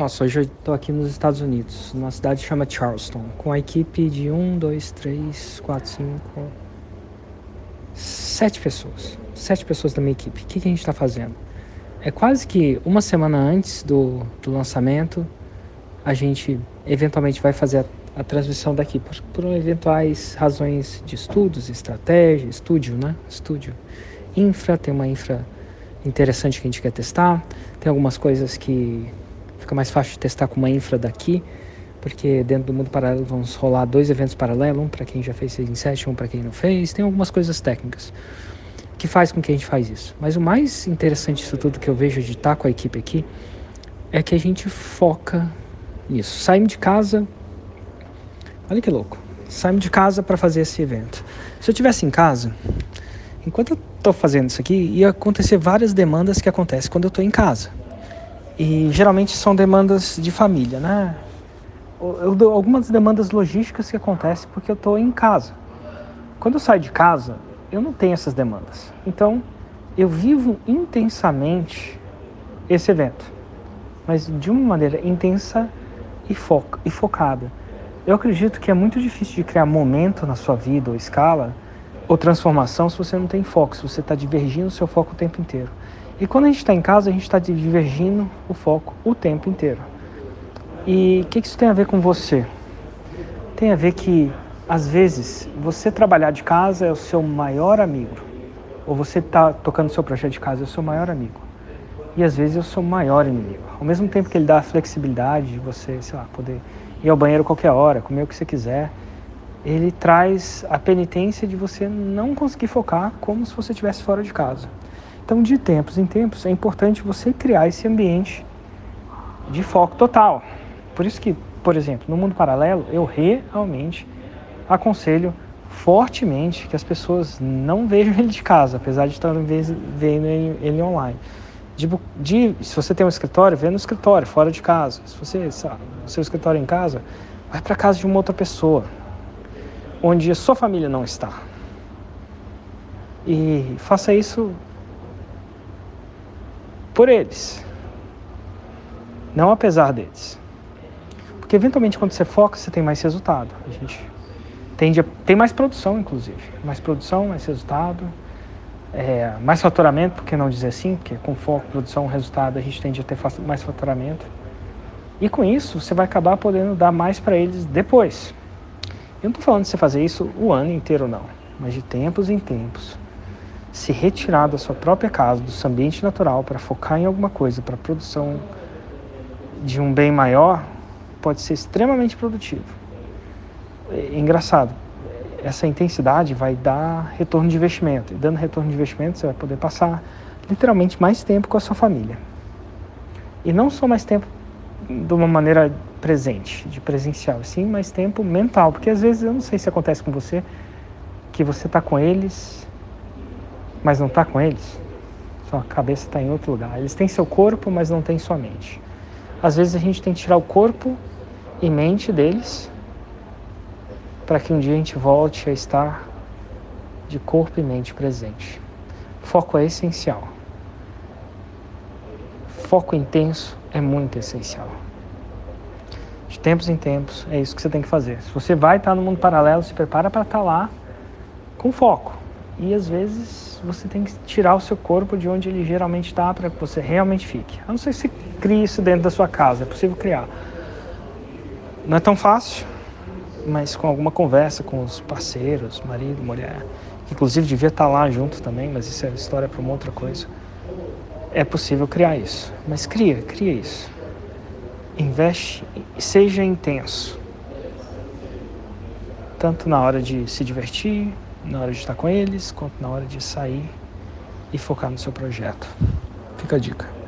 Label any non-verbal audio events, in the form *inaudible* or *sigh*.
Nossa, hoje eu estou aqui nos Estados Unidos, numa cidade que chama Charleston, com a equipe de 1, 2, 3, 4, 5, 7 pessoas. Sete pessoas da minha equipe. O que, que a gente está fazendo? É quase que uma semana antes do, do lançamento, a gente eventualmente vai fazer a, a transmissão daqui por, por, eventuais razões de estudos, estratégia, estúdio, né? Estúdio. Infra, tem uma infra interessante que a gente quer testar. Tem algumas coisas que Fica mais fácil de testar com uma infra daqui, porque dentro do mundo paralelo vamos rolar dois eventos paralelos, um para quem já fez Inception, um para quem não fez. Tem algumas coisas técnicas que faz com que a gente faz isso. Mas o mais interessante disso tudo que eu vejo de estar com a equipe aqui é que a gente foca nisso. Saímos de casa, olha que louco. Saímos de casa para fazer esse evento. Se eu tivesse em casa, enquanto eu estou fazendo isso aqui, ia acontecer várias demandas que acontecem quando eu estou em casa. E geralmente são demandas de família, né? Eu dou algumas demandas logísticas que acontecem porque eu estou em casa. Quando eu saio de casa, eu não tenho essas demandas. Então, eu vivo intensamente esse evento, mas de uma maneira intensa e, e focada. Eu acredito que é muito difícil de criar momento na sua vida ou escala ou transformação se você não tem foco, se você está divergindo o seu foco o tempo inteiro. E quando a gente está em casa, a gente está divergindo o foco o tempo inteiro. E o que, que isso tem a ver com você? Tem a ver que, às vezes, você trabalhar de casa é o seu maior amigo. Ou você está tocando seu projeto de casa é o seu maior amigo. E às vezes é o seu maior inimigo. Ao mesmo tempo que ele dá a flexibilidade de você, sei lá, poder ir ao banheiro qualquer hora, comer o que você quiser, ele traz a penitência de você não conseguir focar como se você estivesse fora de casa. Então, de tempos em tempos, é importante você criar esse ambiente de foco total. Por isso que, por exemplo, no mundo paralelo, eu realmente aconselho fortemente que as pessoas não vejam *laughs* ele de casa, apesar de estar vendo ele online. De, de, se você tem um escritório, vê no escritório, fora de casa. Se você, sabe, seu escritório é em casa, vai para casa de uma outra pessoa, onde a sua família não está. E faça isso por eles, não apesar deles. Porque eventualmente quando você foca, você tem mais resultado. A gente tende a, tem mais produção, inclusive. Mais produção, mais resultado, é, mais faturamento, por que não dizer assim? Porque com foco, produção, resultado, a gente tende a ter mais faturamento. E com isso, você vai acabar podendo dar mais para eles depois. Eu não estou falando de você fazer isso o ano inteiro, não. Mas de tempos em tempos se retirar da sua própria casa, do seu ambiente natural, para focar em alguma coisa, para a produção de um bem maior, pode ser extremamente produtivo. É engraçado, essa intensidade vai dar retorno de investimento. E dando retorno de investimento, você vai poder passar literalmente mais tempo com a sua família. E não só mais tempo de uma maneira presente, de presencial, sim mais tempo mental, porque às vezes eu não sei se acontece com você, que você está com eles mas não está com eles. Sua cabeça está em outro lugar. Eles têm seu corpo, mas não têm sua mente. Às vezes a gente tem que tirar o corpo e mente deles para que um dia a gente volte a estar de corpo e mente presente. Foco é essencial. Foco intenso é muito essencial. De tempos em tempos, é isso que você tem que fazer. Se você vai estar no mundo paralelo, se prepara para estar lá com foco. E às vezes você tem que tirar o seu corpo de onde ele geralmente está para que você realmente fique. A não ser se crie isso dentro da sua casa, é possível criar. Não é tão fácil, mas com alguma conversa com os parceiros, marido, mulher, que inclusive devia estar tá lá junto também, mas isso é história para uma outra coisa. É possível criar isso, mas cria, cria isso. Investe, seja intenso. Tanto na hora de se divertir, na hora de estar com eles, quanto na hora de sair e focar no seu projeto. Fica a dica.